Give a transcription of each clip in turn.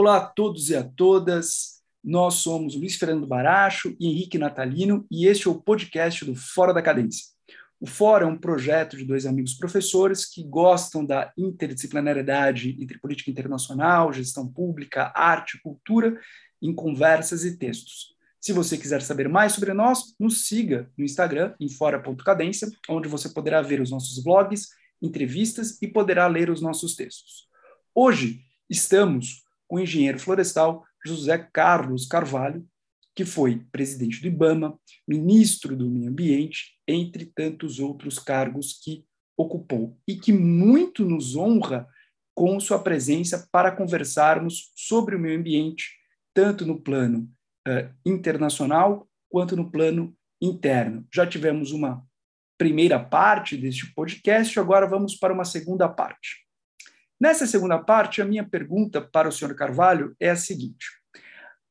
Olá a todos e a todas. Nós somos Luiz Fernando Baracho e Henrique Natalino e este é o podcast do Fora da Cadência. O Fora é um projeto de dois amigos professores que gostam da interdisciplinariedade entre política internacional, gestão pública, arte, cultura, em conversas e textos. Se você quiser saber mais sobre nós, nos siga no Instagram, em fora.cadência, onde você poderá ver os nossos blogs, entrevistas e poderá ler os nossos textos. Hoje estamos o engenheiro florestal José Carlos Carvalho, que foi presidente do IBAMA, ministro do Meio Ambiente, entre tantos outros cargos que ocupou, e que muito nos honra com sua presença para conversarmos sobre o meio ambiente, tanto no plano uh, internacional quanto no plano interno. Já tivemos uma primeira parte deste podcast, agora vamos para uma segunda parte. Nessa segunda parte, a minha pergunta para o senhor Carvalho é a seguinte: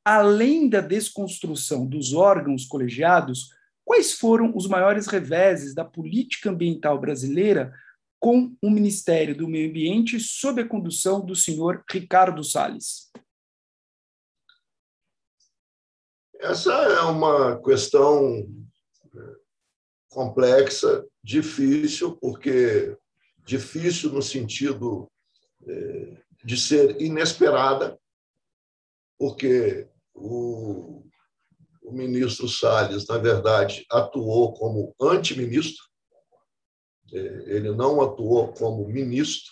além da desconstrução dos órgãos colegiados, quais foram os maiores reveses da política ambiental brasileira com o Ministério do Meio Ambiente sob a condução do senhor Ricardo Salles? Essa é uma questão complexa, difícil, porque difícil no sentido é, de ser inesperada, porque o, o ministro Salles, na verdade, atuou como antiministro, é, ele não atuou como ministro,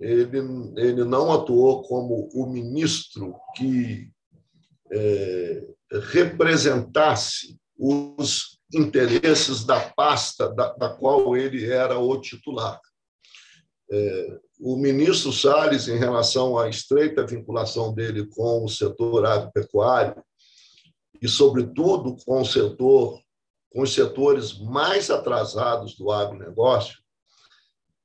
ele, ele não atuou como o ministro que é, representasse os interesses da pasta da, da, qual ele era o titular. O ministro Salles, em relação à estreita vinculação dele com o setor agropecuário e, sobretudo, com o setor, com os setores mais atrasados do agronegócio,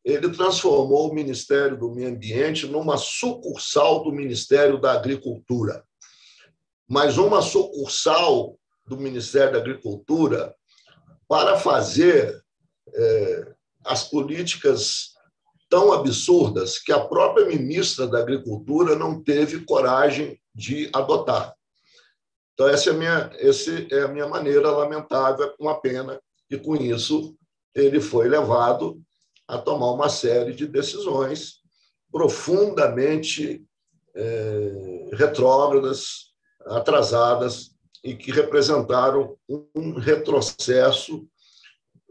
ele transformou o Ministério do Meio Ambiente numa sucursal do Ministério da Agricultura. Mas uma sucursal do Ministério da Agricultura para fazer é, as políticas tão absurdas que a própria ministra da Agricultura não teve coragem de adotar. Então, essa é a minha, essa é a minha maneira lamentável, uma pena, e com isso ele foi levado a tomar uma série de decisões profundamente é, retrógradas, atrasadas e que representaram um retrocesso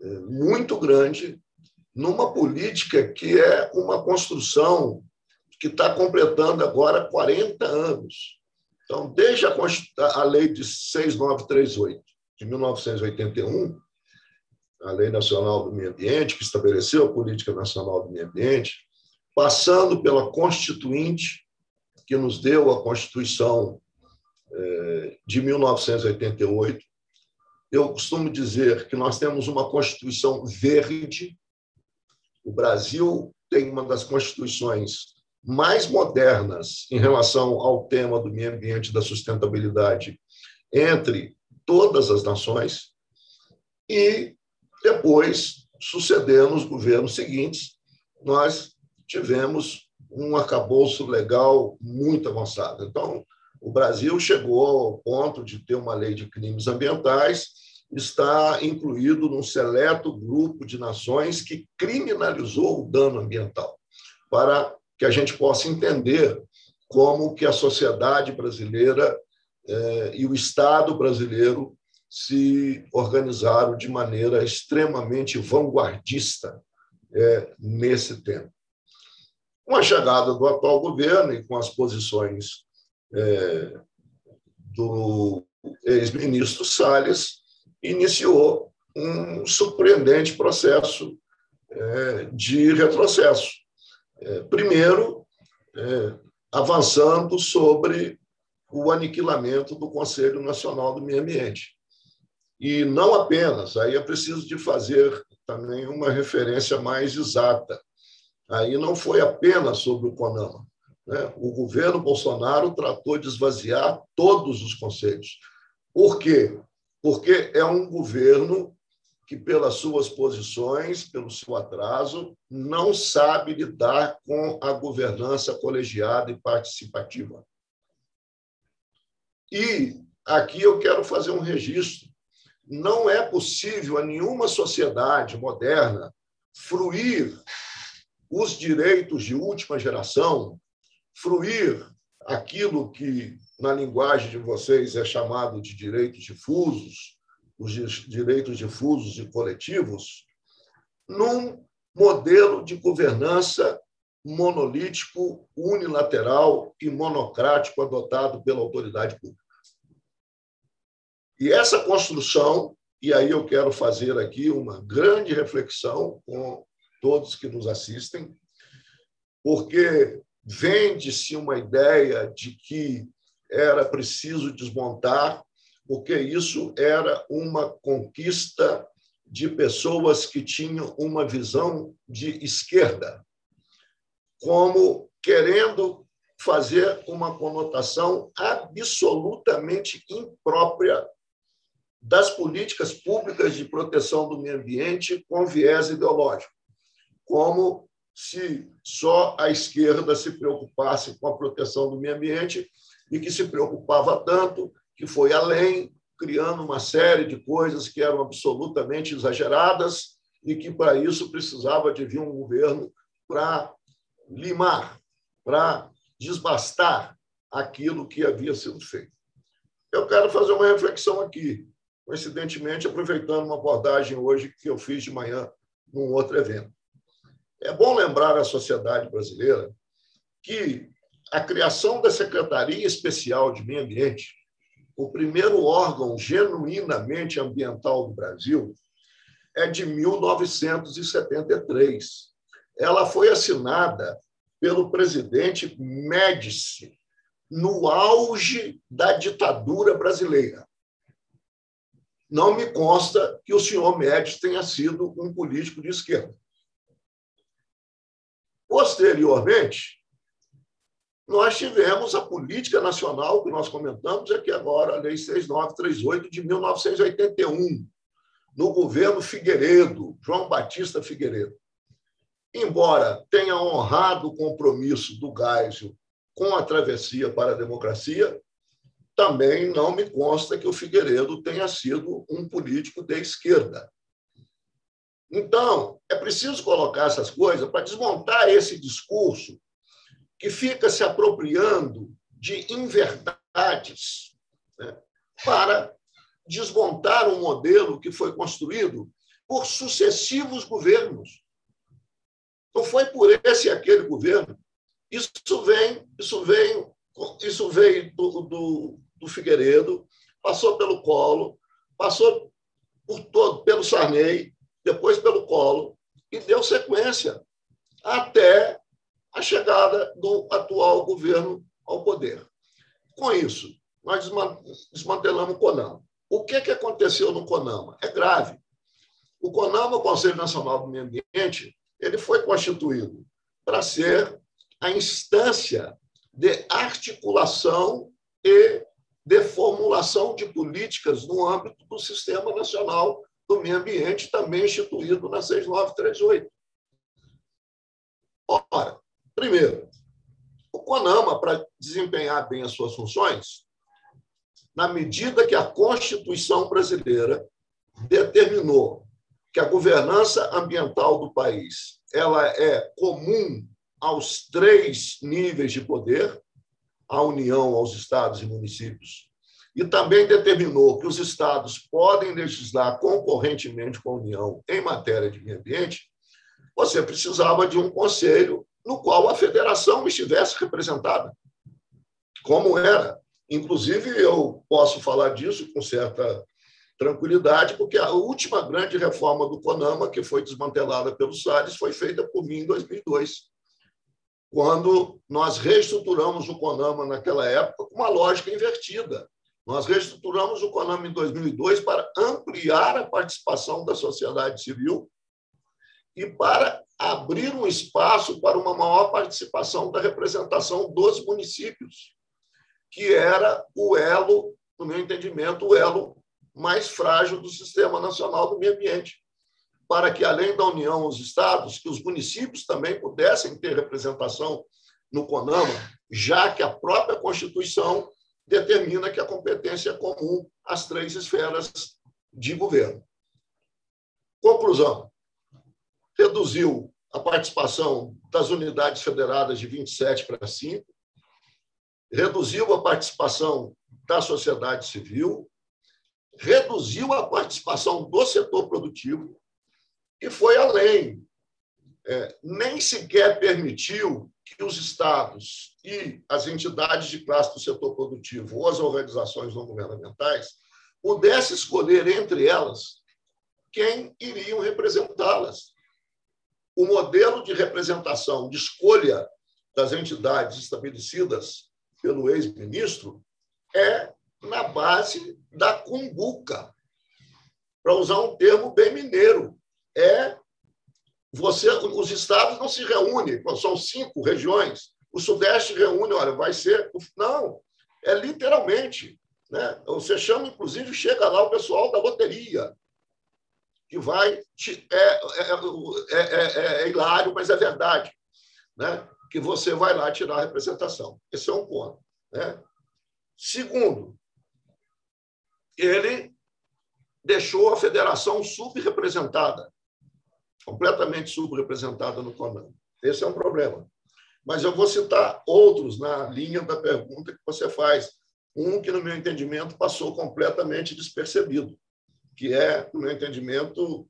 é, muito grande numa política que é uma construção que está completando agora 40 anos. Então, desde a, a lei de 6938, de 1981, a Lei Nacional do Meio Ambiente, que estabeleceu a Política Nacional do Meio Ambiente, passando pela Constituinte, que nos deu a Constituição de 1988. Eu costumo dizer que nós temos uma Constituição verde. O Brasil tem uma das constituições mais modernas em relação ao tema do meio ambiente e da sustentabilidade entre todas as nações. E depois, sucedendo os governos seguintes, nós tivemos um arcabouço legal muito avançado. Então, o Brasil chegou ao ponto de ter uma lei de crimes ambientais, está incluído num seleto grupo de nações que criminalizou o dano ambiental, para que a gente possa entender como que a sociedade brasileira eh, e o Estado brasileiro se organizaram de maneira extremamente vanguardista eh, nesse tema. Com a chegada do atual governo e com as posições é, do ex-ministro Salles, iniciou um surpreendente processo é, de retrocesso. É, primeiro, é, avançando sobre o aniquilamento do Conselho Nacional do Meio Ambiente. E não apenas, aí é preciso de fazer também uma referência mais exata. Aí não foi apenas sobre o CONAMA, né? O governo Bolsonaro tratou de esvaziar todos os conselhos. Por quê? Porque é um governo que, pelas suas posições, pelo seu atraso, não sabe lidar com a governança colegiada e participativa. E aqui eu quero fazer um registro. Não é possível a nenhuma sociedade moderna fruir os direitos de última geração, fruir aquilo que, na linguagem de vocês, é chamado de direitos difusos, os direitos difusos e coletivos, num modelo de governança monolítico, unilateral e monocrático adotado pela autoridade pública. E essa construção, e aí eu quero fazer aqui uma grande reflexão com todos que nos assistem, porque vende-se uma ideia de que era preciso desmontar, porque isso era uma conquista de pessoas que tinham uma visão de esquerda, como querendo fazer uma conotação absolutamente imprópria das políticas públicas de proteção do meio ambiente com viés ideológico, como se só a esquerda se preocupasse com a proteção do meio ambiente e que se preocupava tanto que foi além, criando uma série de coisas que eram absolutamente exageradas e que, para isso, precisava de vir um governo para limar, para desbastar aquilo que havia sido feito. Eu quero fazer uma reflexão aqui, coincidentemente, aproveitando uma abordagem hoje que eu fiz de manhã num outro evento. É bom lembrar à sociedade brasileira que a criação da Secretaria Especial de Meio Ambiente, o primeiro órgão genuinamente ambiental do Brasil, é de 1973. Ela foi assinada pelo presidente Médici no auge da ditadura brasileira. Não me consta que o senhor Médici tenha sido um político de esquerda. Posteriormente, nós tivemos a política nacional que nós comentamos aqui agora, a Lei 6938 de 1981, no governo Figueiredo, João Batista Figueiredo. Embora tenha honrado o compromisso do Geisel com a travessia para a democracia, também não me consta que o Figueiredo tenha sido um político de esquerda. Então, é preciso colocar essas coisas para desmontar esse discurso que fica se apropriando de inverdades né, para desmontar um modelo que foi construído por sucessivos governos. Não foi por esse e aquele governo. Isso vem, isso vem, isso veio do, do, do Figueiredo, passou pelo Colo, passou por todo, pelo Sarney, depois pelo colo, e deu sequência até a chegada do atual governo ao poder. Com isso, nós desmantelamos o CONAMA. O que, que aconteceu no CONAMA? É grave. O CONAMA, o Conselho Nacional do Meio Ambiente, ele foi constituído para ser a instância de articulação e de formulação de políticas no âmbito do Sistema Nacional do Meio Ambiente, também instituído na 6938. Ora, primeiro, o CONAMA, para desempenhar bem as suas funções, na medida que a Constituição brasileira determinou que a governança ambiental do país ela é comum aos três níveis de poder, à União, aos estados e municípios, e também determinou que os estados podem legislar concorrentemente com a União em matéria de meio ambiente, você precisava de um conselho no qual a federação estivesse representada, como era. Inclusive, eu posso falar disso com certa tranquilidade, porque a última grande reforma do CONAMA, que foi desmantelada pelos Salles, foi feita por mim em 2002, quando nós reestruturamos o CONAMA naquela época com uma lógica invertida. Nós reestruturamos o CONAMA em 2002 para ampliar a participação da sociedade civil e para abrir um espaço para uma maior participação da representação dos municípios, que era o elo, no meu entendimento, o elo mais frágil do Sistema Nacional do Meio Ambiente, para que, além da União, os estados, que os municípios também pudessem ter representação no CONAMA, já que a própria Constituição determina que a competência é comum às três esferas de governo. Conclusão: reduziu a participação das unidades federadas de 27 para 5, reduziu a participação da sociedade civil, reduziu a participação do setor produtivo e foi além. É, nem sequer permitiu que os estados e as entidades de classe do setor produtivo ou as organizações não governamentais pudessem escolher entre elas quem iriam representá-las. O modelo de representação, de escolha das entidades estabelecidas pelo ex-ministro é na base da cumbuca, para usar um termo bem mineiro. É você, os estados não se reúnem, são cinco regiões. O Sudeste reúne, olha, vai ser. Não, é literalmente. Né? Você chama, inclusive, chega lá o pessoal da loteria, que vai. É, é, é, é, hilário, mas é verdade. Né? Que você vai lá tirar a representação. Esse é um ponto. Né? Segundo, ele deixou a federação subrepresentada, completamente subrepresentada no CONAM. Esse é um problema. Mas eu vou citar outros na linha da pergunta que você faz. Um que, no meu entendimento, passou completamente despercebido, que é, no meu entendimento,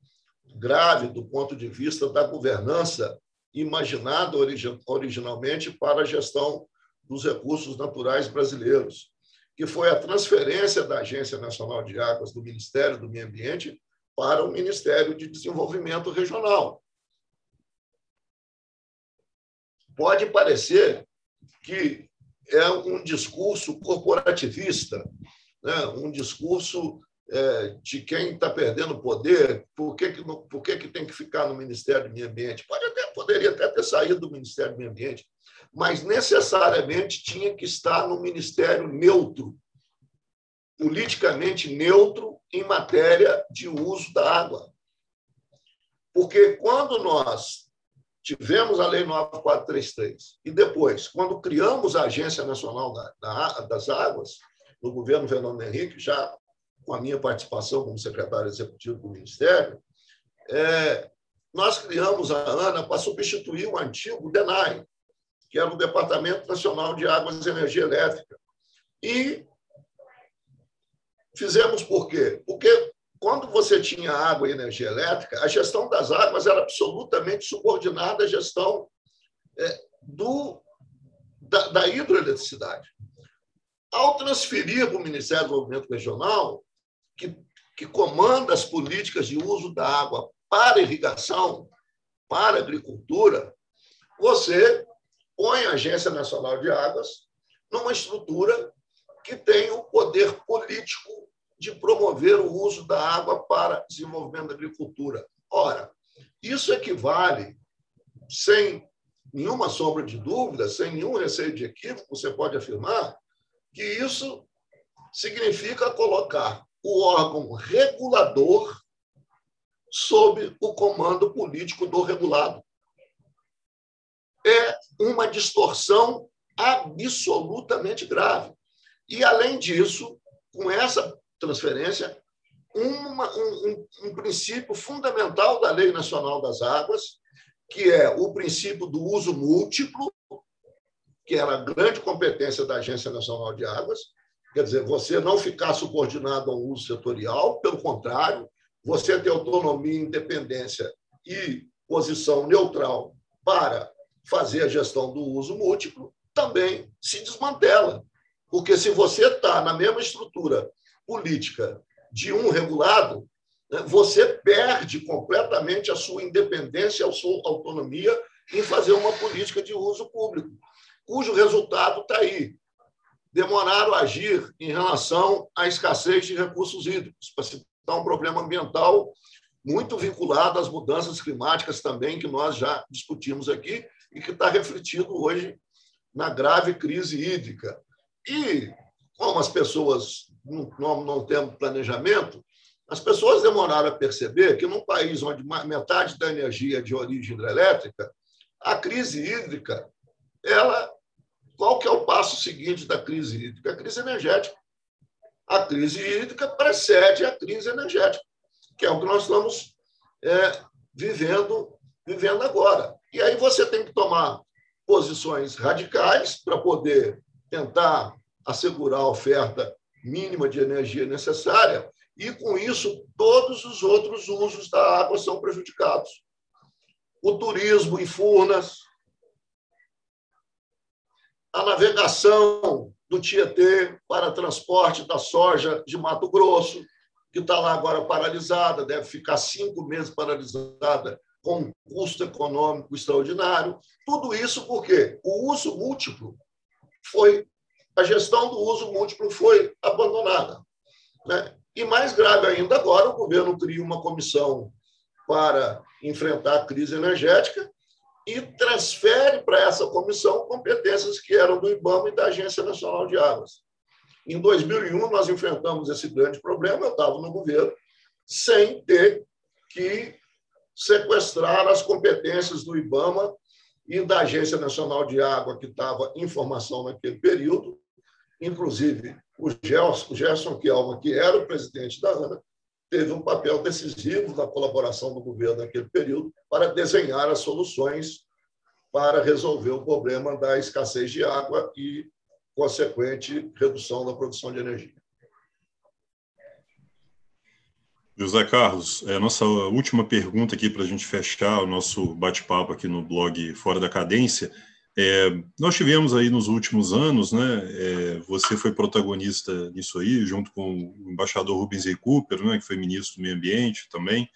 grave do ponto de vista da governança imaginada originalmente para a gestão dos recursos naturais brasileiros, que foi a transferência da Agência Nacional de Águas do Ministério do Meio Ambiente para o Ministério de Desenvolvimento Regional. Pode parecer que é um discurso corporativista, né? um discurso é, de quem está perdendo poder, por, que, que, por que, que tem que ficar no Ministério do Meio Ambiente? Pode até, poderia até ter saído do Ministério do Meio Ambiente, mas necessariamente tinha que estar no ministério neutro, politicamente neutro em matéria de uso da água. Porque quando nós tivemos a Lei 9433 e depois, quando criamos a Agência Nacional das Águas, no governo Fernando Henrique, já com a minha participação como secretário executivo do Ministério, é, nós criamos a ANA para substituir o antigo DENAI, que era o Departamento Nacional de Águas e Energia Elétrica. E fizemos por quê? Porque quando você tinha água e energia elétrica, a gestão das águas era absolutamente subordinada à gestão é, do, da, da hidroeletricidade. Ao transferir para o Ministério do Desenvolvimento Regional, que, que comanda as políticas de uso da água para irrigação, para agricultura, você põe a Agência Nacional de Águas numa estrutura que tem o poder político de promover o uso da água para desenvolvimento da agricultura. Ora, isso equivale, sem nenhuma sombra de dúvida, sem nenhum receio de equívoco, você pode afirmar que isso significa colocar o órgão regulador sob o comando político do regulado é uma distorção absolutamente grave. E, além disso, com essa transferência, uma, um, um, princípio fundamental da Lei Nacional das Águas, que é o princípio do uso múltiplo, que era a grande competência da Agência Nacional de Águas, quer dizer, você não ficar subordinado ao uso setorial, pelo contrário, você ter autonomia, independência e posição neutral para fazer a gestão do uso múltiplo, também se desmantela. Porque se você está na mesma estrutura política de um regulado, né, você perde completamente a sua independência, a sua autonomia em fazer uma política de uso público, cujo resultado está aí. Demoraram a agir em relação à escassez de recursos hídricos, para citar um problema ambiental muito vinculado às mudanças climáticas também, que nós já discutimos aqui, e que está refletido hoje na grave crise hídrica. E, como as pessoas não, não, têm planejamento, as pessoas demoraram a perceber que, num país onde metade da energia é de origem hidrelétrica, a crise hídrica ela qual que é o passo seguinte da crise hídrica? A crise energética. A crise hídrica precede a crise energética, que é o que nós estamos é, vivendo, vivendo agora. E aí você tem que tomar posições radicais para poder tentar assegurar a oferta mínima de energia necessária, e com isso todos os outros usos da água são prejudicados. O turismo em Furnas, a navegação do Tietê para transporte da soja de Mato Grosso, que está lá agora paralisada, deve ficar cinco meses paralisada, com um custo econômico extraordinário. Tudo isso porque o uso múltiplo foi a gestão do uso múltiplo foi abandonada. Né? E mais grave ainda, agora o governo cria uma comissão para enfrentar a crise energética e transfere para essa comissão competências que eram do IBAMA e da Agência Nacional de Águas. Em 2001, nós enfrentamos esse grande problema, eu estava no governo, sem ter que sequestrar as competências do IBAMA e da Agência Nacional de Água, que estava em formação naquele período, Inclusive, o Gerson, o Gerson Kielma, que era o presidente da ANA, teve um papel decisivo na colaboração do governo naquele período para desenhar as soluções para resolver o problema da escassez de água e consequente redução da produção de energia. José Carlos, é a nossa última pergunta aqui para a gente fechar o nosso bate-papo aqui no blog Fora da Cadência é, nós tivemos aí nos últimos anos, né, é, você foi protagonista nisso aí, junto com o embaixador Rubens. Cooper, né, que foi ministro do Meio Ambiente também,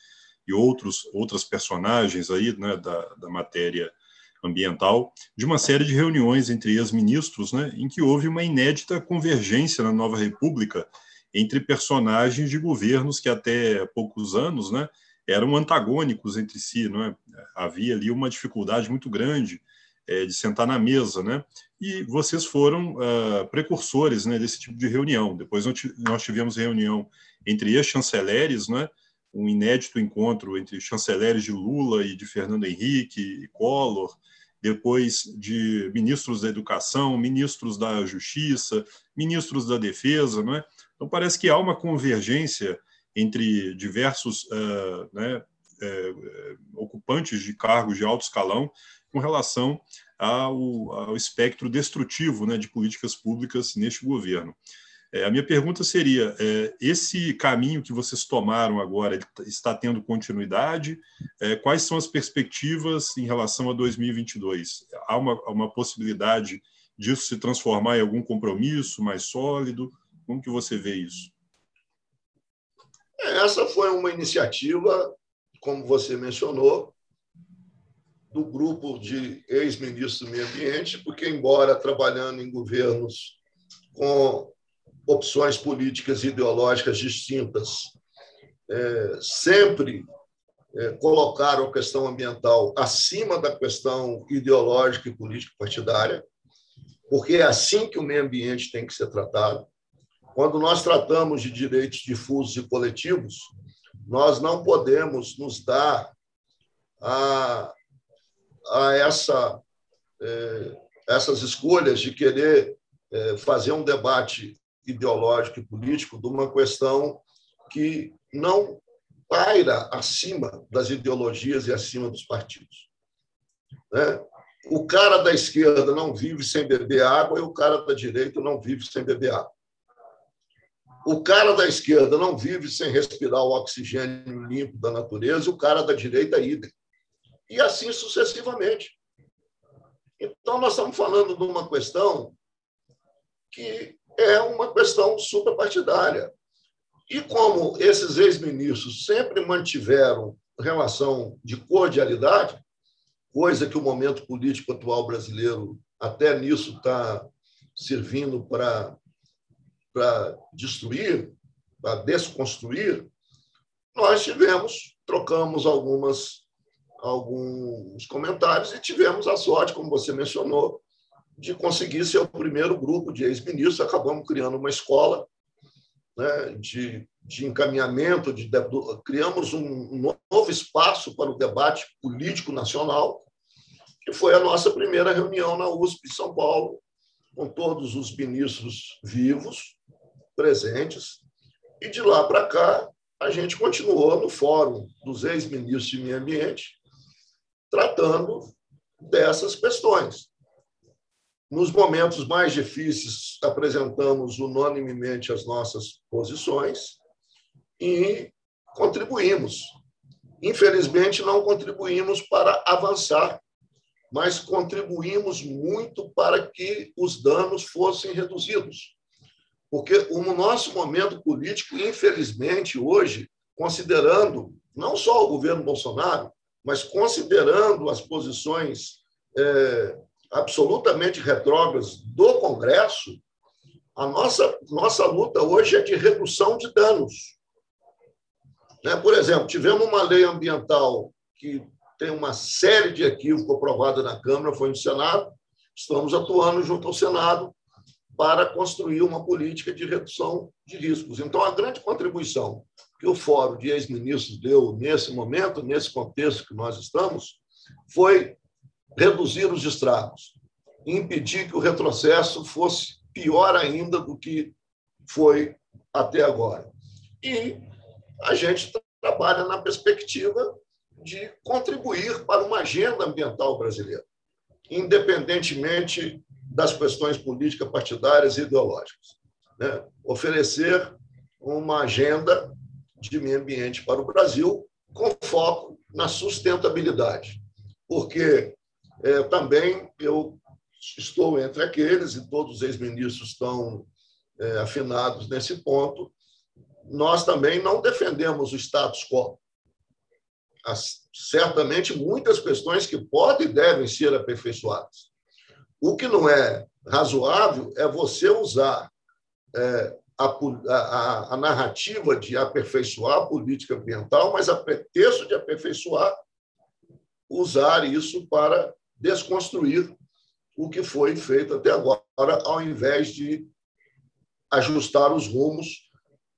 e outros, outras personagens aí, né, da, da matéria ambiental, de uma série de reuniões entre ex-ministros, né, em que houve uma inédita convergência na nova república entre personagens de governos que até poucos anos, né, eram antagônicos entre si, não é? Havia ali uma dificuldade muito grande é, de sentar na mesa, né? E vocês foram uh, precursores né, desse tipo de reunião. Depois nós tivemos reunião entre ex-chanceleres, né? Um inédito encontro entre chanceleres de Lula e de Fernando Henrique e Collor, depois de ministros da educação, ministros da justiça, ministros da defesa, né? Então parece que há uma convergência entre diversos uh, né, uh, ocupantes de cargos de alto escalão com relação ao, ao espectro destrutivo né, de políticas públicas neste governo. É, a minha pergunta seria: é, esse caminho que vocês tomaram agora está tendo continuidade? É, quais são as perspectivas em relação a 2022? Há uma, uma possibilidade disso se transformar em algum compromisso mais sólido? Como que você vê isso? É, essa foi uma iniciativa, como você mencionou, do grupo de ex-ministros do Meio Ambiente, porque, embora trabalhando em governos com opções políticas e ideológicas distintas, é, sempre é, colocaram a questão ambiental acima da questão ideológica e política partidária, porque é assim que o meio ambiente tem que ser tratado. Quando nós tratamos de direitos difusos e coletivos, nós não podemos nos dar a a essa, é, essas escolhas de querer é, fazer um debate ideológico e político de uma questão que não paira acima das ideologias e acima dos partidos. Né? O cara da esquerda não vive sem beber água e o cara da direita não vive sem beber água. O cara da esquerda não vive sem respirar o oxigênio limpo da natureza e o cara da direita idem e assim sucessivamente. Então, nós estamos falando de uma questão que é uma questão suprapartidária. E como esses ex-ministros sempre mantiveram relação de cordialidade, coisa que o momento político atual brasileiro até nisso está servindo para para destruir, para desconstruir, nós tivemos, trocamos algumas alguns comentários e tivemos a sorte, como você mencionou, de conseguir ser o primeiro grupo de ex-ministros. Acabamos criando uma escola né, de, de encaminhamento, de, de, criamos um novo espaço para o debate político nacional, que foi a nossa primeira reunião na USP de São Paulo, com todos os ministros vivos, presentes, e de lá para cá a gente continuou no fórum dos ex-ministros de meio ambiente, tratando dessas questões. Nos momentos mais difíceis, apresentamos unanimemente as nossas posições e contribuímos. Infelizmente, não contribuímos para avançar, mas contribuímos muito para que os danos fossem reduzidos. Porque o nosso momento político, infelizmente, hoje, considerando não só o governo Bolsonaro, mas considerando as posições é, absolutamente retrógradas do Congresso, a nossa, nossa luta hoje é de redução de danos. Né? Por exemplo, tivemos uma lei ambiental que tem uma série de equívocos aprovada na Câmara, foi no Senado, estamos atuando junto ao Senado para construir uma política de redução de riscos. Então, a grande contribuição que o Fórum de Ex-Ministros deu nesse momento, nesse contexto que nós estamos, foi reduzir os estragos, impedir que o retrocesso fosse pior ainda do que foi até agora. E a gente trabalha na perspectiva de contribuir para uma agenda ambiental brasileira, independentemente das questões políticas partidárias e ideológicas. Né? Oferecer uma agenda de meio ambiente para o Brasil com foco na sustentabilidade, porque é, também eu estou entre aqueles, e todos os ex-ministros estão é, afinados nesse ponto, nós também não defendemos o status quo. Certamente muitas questões que podem e devem ser aperfeiçoadas. O que não é razoável é você usar é, a, a, a, narrativa de aperfeiçoar a política ambiental, mas a pretexto de aperfeiçoar, usar isso para desconstruir o que foi feito até agora, ao invés de ajustar os rumos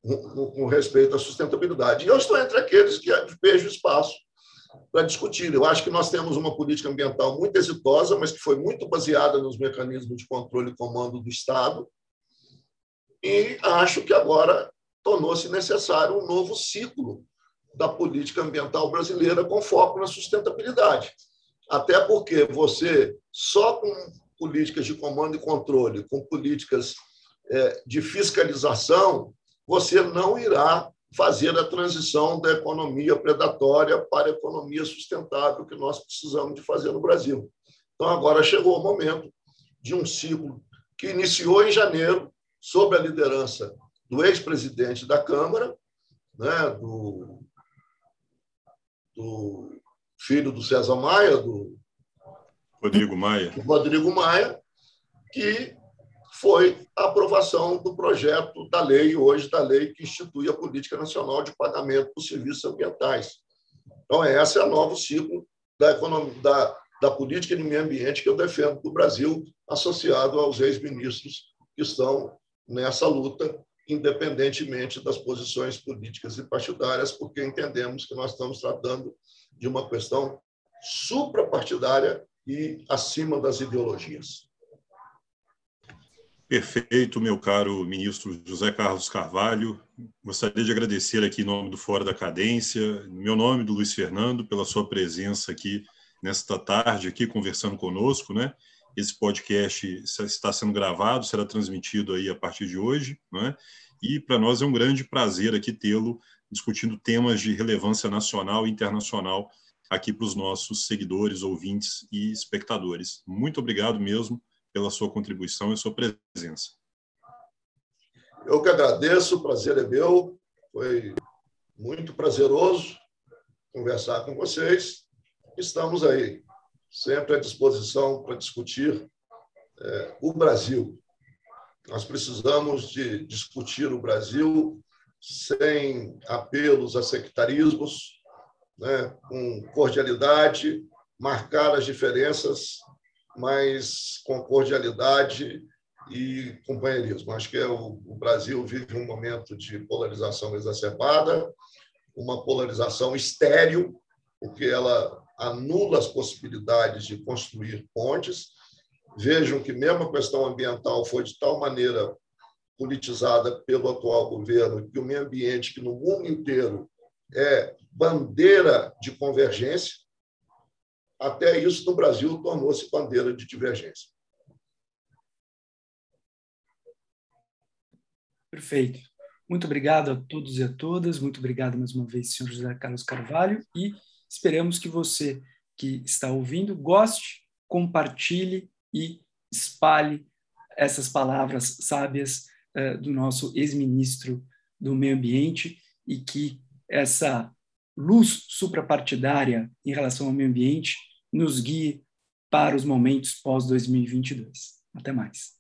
com respeito à sustentabilidade. E eu estou entre aqueles que vejo espaço para discutir. Eu acho que nós temos uma política ambiental muito exitosa, mas que foi muito baseada nos mecanismos de controle e comando do Estado. E acho que agora tornou-se necessário um novo ciclo da política ambiental brasileira com foco na sustentabilidade. Até porque você, só com políticas de comando e controle, com políticas é, de fiscalização, você não irá fazer a transição da economia predatória para a economia sustentável que nós precisamos de fazer no Brasil. Então, agora chegou o momento de um ciclo que iniciou em janeiro, sob a liderança do ex-presidente da Câmara, né, do, do filho do César Maia, do Rodrigo Maia, do Rodrigo Maia, que foi a aprovação do projeto da lei, hoje da lei que institui a Política Nacional de Pagamento por Serviços Ambientais. Então, esse é o novo ciclo da, economia, da, da política de meio ambiente que eu defendo para o Brasil, associado aos ex-ministros que estão nessa luta, independentemente das posições políticas e partidárias, porque entendemos que nós estamos tratando de uma questão suprapartidária e acima das ideologias. Perfeito, meu caro ministro José Carlos Carvalho. Gostaria de agradecer aqui em nome do Fora da Cadência, meu nome do Luiz Fernando, pela sua presença aqui nesta tarde, aqui conversando conosco, né? Esse podcast está sendo gravado, será transmitido aí a partir de hoje, né? E para nós é um grande prazer aqui tê-lo discutindo temas de relevância nacional e internacional aqui para os nossos seguidores, ouvintes e espectadores. Muito obrigado mesmo pela sua contribuição e sua presença. Eu que agradeço, o prazer é meu. Foi muito prazeroso conversar com vocês. Estamos aí, sempre à disposição para discutir é, o Brasil. Nós precisamos de discutir o Brasil sem apelos a sectarismos, né, com cordialidade, marcar as diferenças mas com cordialidade e companheirismo. Acho que é o, o Brasil vive um momento de polarização exacerbada, uma polarização estéril, porque ela anula as possibilidades de construir pontes, vejam que mesmo a questão ambiental foi de tal maneira politizada pelo atual governo que o meio ambiente, que no mundo inteiro é bandeira de convergência, até isso no Brasil tornou-se bandeira de divergência. Perfeito. Muito obrigado a todos e a todas. Muito obrigado mais uma vez, senhor José Carlos Carvalho. E esperamos que você que está ouvindo goste, compartilhe e espalhe essas palavras sábias uh, do nosso ex-ministro do Meio Ambiente e que essa luz suprapartidária em relação ao meio ambiente nos guie para os momentos pós-2022. Até mais.